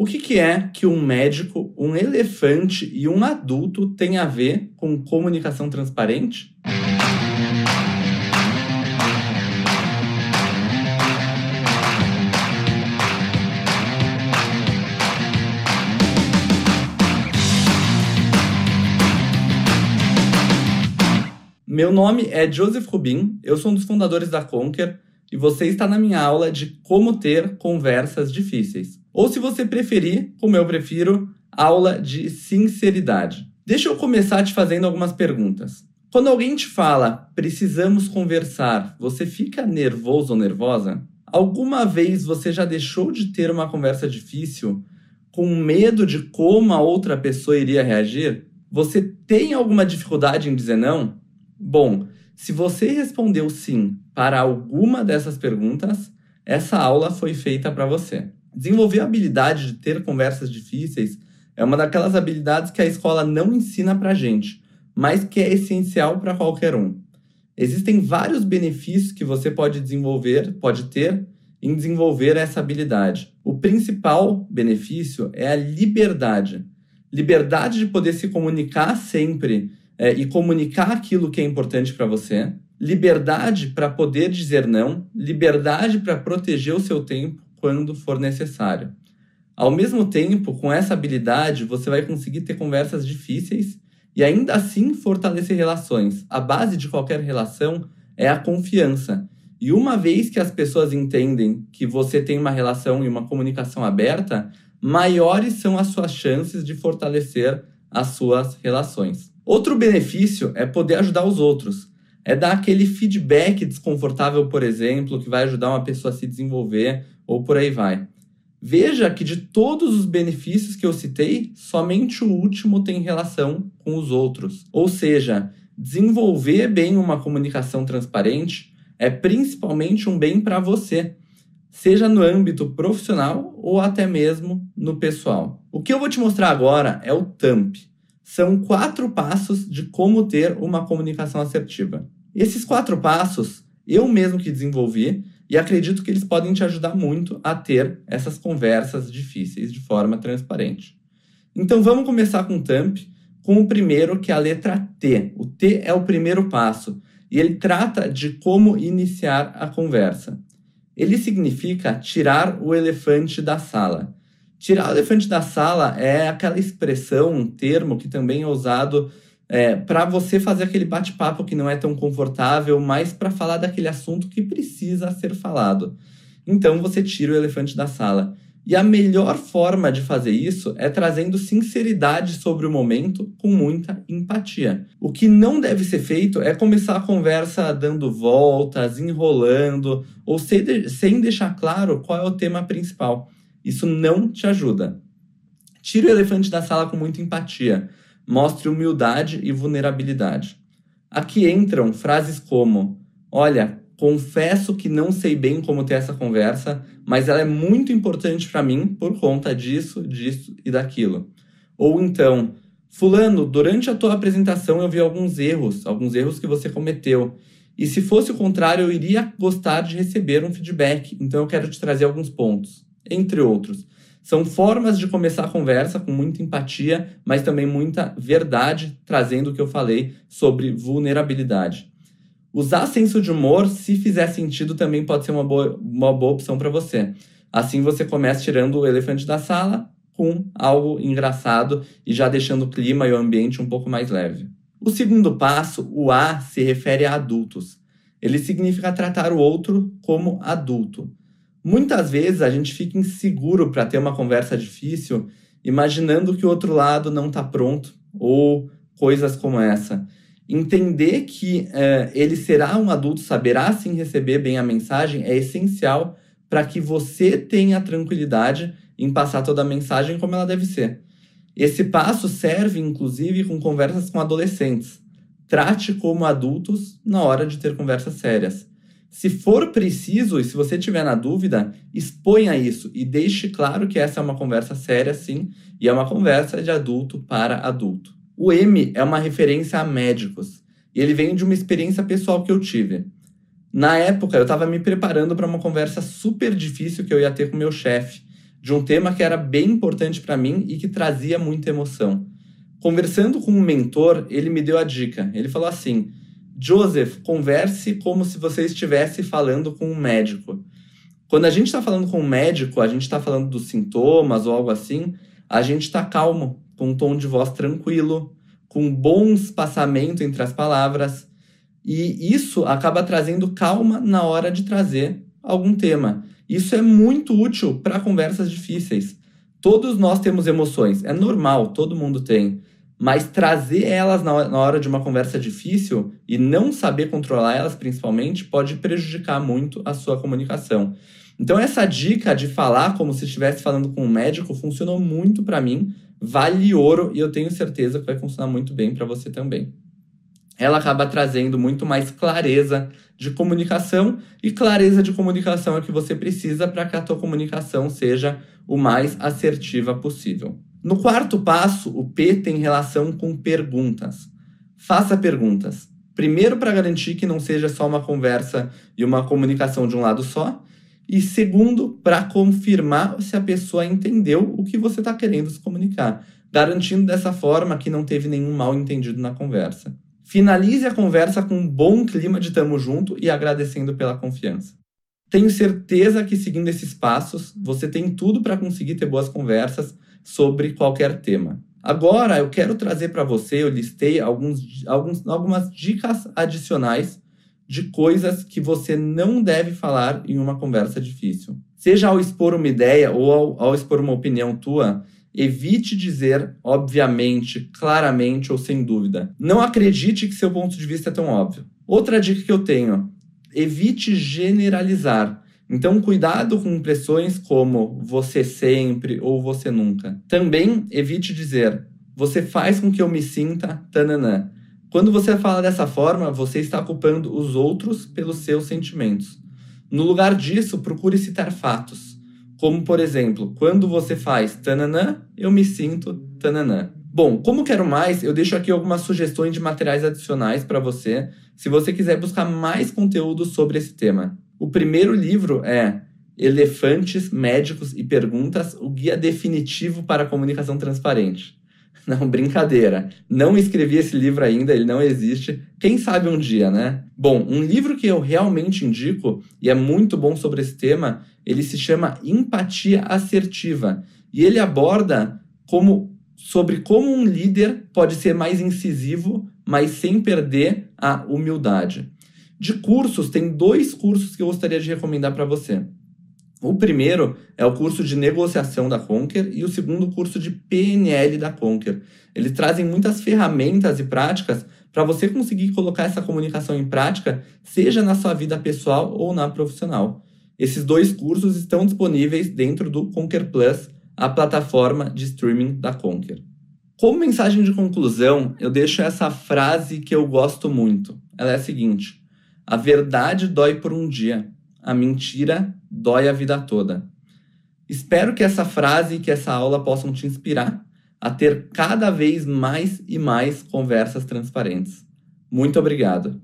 O que, que é que um médico, um elefante e um adulto têm a ver com comunicação transparente? Meu nome é Joseph Rubin, eu sou um dos fundadores da Conquer e você está na minha aula de como ter conversas difíceis. Ou se você preferir, como eu prefiro, aula de sinceridade. Deixa eu começar te fazendo algumas perguntas. Quando alguém te fala, precisamos conversar, você fica nervoso ou nervosa? Alguma vez você já deixou de ter uma conversa difícil com medo de como a outra pessoa iria reagir? Você tem alguma dificuldade em dizer não? Bom, se você respondeu sim para alguma dessas perguntas, essa aula foi feita para você. Desenvolver a habilidade de ter conversas difíceis é uma daquelas habilidades que a escola não ensina para gente, mas que é essencial para qualquer um. Existem vários benefícios que você pode desenvolver, pode ter em desenvolver essa habilidade. O principal benefício é a liberdade. Liberdade de poder se comunicar sempre é, e comunicar aquilo que é importante para você, liberdade para poder dizer não, liberdade para proteger o seu tempo quando for necessário. Ao mesmo tempo, com essa habilidade, você vai conseguir ter conversas difíceis e ainda assim fortalecer relações. A base de qualquer relação é a confiança. E uma vez que as pessoas entendem que você tem uma relação e uma comunicação aberta, maiores são as suas chances de fortalecer as suas relações. Outro benefício é poder ajudar os outros. É dar aquele feedback desconfortável, por exemplo, que vai ajudar uma pessoa a se desenvolver ou por aí vai. Veja que de todos os benefícios que eu citei, somente o último tem relação com os outros. Ou seja, desenvolver bem uma comunicação transparente é principalmente um bem para você, seja no âmbito profissional ou até mesmo no pessoal. O que eu vou te mostrar agora é o TAMP. São quatro passos de como ter uma comunicação assertiva. Esses quatro passos eu mesmo que desenvolvi e acredito que eles podem te ajudar muito a ter essas conversas difíceis de forma transparente. Então vamos começar com o TAMP, com o primeiro que é a letra T. O T é o primeiro passo e ele trata de como iniciar a conversa. Ele significa tirar o elefante da sala. Tirar o elefante da sala é aquela expressão, um termo que também é usado é, para você fazer aquele bate-papo que não é tão confortável, mas para falar daquele assunto que precisa ser falado. Então você tira o elefante da sala. E a melhor forma de fazer isso é trazendo sinceridade sobre o momento com muita empatia. O que não deve ser feito é começar a conversa dando voltas, enrolando, ou sem deixar claro qual é o tema principal. Isso não te ajuda. Tire o elefante da sala com muita empatia. Mostre humildade e vulnerabilidade. Aqui entram frases como: Olha, confesso que não sei bem como ter essa conversa, mas ela é muito importante para mim por conta disso, disso e daquilo. Ou então, Fulano, durante a tua apresentação eu vi alguns erros, alguns erros que você cometeu. E se fosse o contrário, eu iria gostar de receber um feedback, então eu quero te trazer alguns pontos entre outros. São formas de começar a conversa com muita empatia, mas também muita verdade, trazendo o que eu falei sobre vulnerabilidade. Usar senso de humor, se fizer sentido, também pode ser uma boa, uma boa opção para você. Assim você começa tirando o elefante da sala com algo engraçado e já deixando o clima e o ambiente um pouco mais leve. O segundo passo, o A, se refere a adultos. Ele significa tratar o outro como adulto. Muitas vezes a gente fica inseguro para ter uma conversa difícil, imaginando que o outro lado não está pronto ou coisas como essa. Entender que é, ele será um adulto, saberá sim receber bem a mensagem, é essencial para que você tenha tranquilidade em passar toda a mensagem como ela deve ser. Esse passo serve, inclusive, com conversas com adolescentes. Trate como adultos na hora de ter conversas sérias. Se for preciso e se você tiver na dúvida, exponha isso e deixe claro que essa é uma conversa séria, sim, e é uma conversa de adulto para adulto. O M é uma referência a médicos e ele vem de uma experiência pessoal que eu tive. Na época, eu estava me preparando para uma conversa super difícil que eu ia ter com meu chefe, de um tema que era bem importante para mim e que trazia muita emoção. Conversando com um mentor, ele me deu a dica. Ele falou assim: Joseph, converse como se você estivesse falando com um médico. Quando a gente está falando com um médico, a gente está falando dos sintomas ou algo assim, a gente está calmo, com um tom de voz tranquilo, com bom espaçamento entre as palavras. E isso acaba trazendo calma na hora de trazer algum tema. Isso é muito útil para conversas difíceis. Todos nós temos emoções, é normal, todo mundo tem. Mas trazer elas na hora de uma conversa difícil e não saber controlar elas, principalmente, pode prejudicar muito a sua comunicação. Então, essa dica de falar como se estivesse falando com um médico funcionou muito para mim, vale ouro e eu tenho certeza que vai funcionar muito bem para você também. Ela acaba trazendo muito mais clareza de comunicação e clareza de comunicação é o que você precisa para que a tua comunicação seja o mais assertiva possível. No quarto passo, o P tem relação com perguntas. Faça perguntas. Primeiro, para garantir que não seja só uma conversa e uma comunicação de um lado só. E segundo, para confirmar se a pessoa entendeu o que você está querendo se comunicar, garantindo dessa forma que não teve nenhum mal entendido na conversa. Finalize a conversa com um bom clima de tamo junto e agradecendo pela confiança. Tenho certeza que seguindo esses passos, você tem tudo para conseguir ter boas conversas sobre qualquer tema. Agora eu quero trazer para você, eu listei alguns, alguns, algumas dicas adicionais de coisas que você não deve falar em uma conversa difícil. Seja ao expor uma ideia ou ao, ao expor uma opinião tua, evite dizer obviamente, claramente ou sem dúvida. Não acredite que seu ponto de vista é tão óbvio. Outra dica que eu tenho: evite generalizar. Então, cuidado com impressões como você sempre ou você nunca. Também evite dizer você faz com que eu me sinta tananã. Quando você fala dessa forma, você está culpando os outros pelos seus sentimentos. No lugar disso, procure citar fatos. Como, por exemplo, quando você faz tananã, eu me sinto tananã. Bom, como quero mais, eu deixo aqui algumas sugestões de materiais adicionais para você, se você quiser buscar mais conteúdo sobre esse tema. O primeiro livro é Elefantes, Médicos e Perguntas, o guia definitivo para a comunicação transparente. Não, brincadeira. Não escrevi esse livro ainda, ele não existe. Quem sabe um dia, né? Bom, um livro que eu realmente indico e é muito bom sobre esse tema, ele se chama Empatia Assertiva e ele aborda como sobre como um líder pode ser mais incisivo, mas sem perder a humildade. De cursos, tem dois cursos que eu gostaria de recomendar para você. O primeiro é o curso de negociação da Conquer e o segundo curso de PNL da Conquer. Eles trazem muitas ferramentas e práticas para você conseguir colocar essa comunicação em prática, seja na sua vida pessoal ou na profissional. Esses dois cursos estão disponíveis dentro do Conquer Plus, a plataforma de streaming da Conquer. Como mensagem de conclusão, eu deixo essa frase que eu gosto muito. Ela é a seguinte: a verdade dói por um dia, a mentira dói a vida toda. Espero que essa frase e que essa aula possam te inspirar a ter cada vez mais e mais conversas transparentes. Muito obrigado.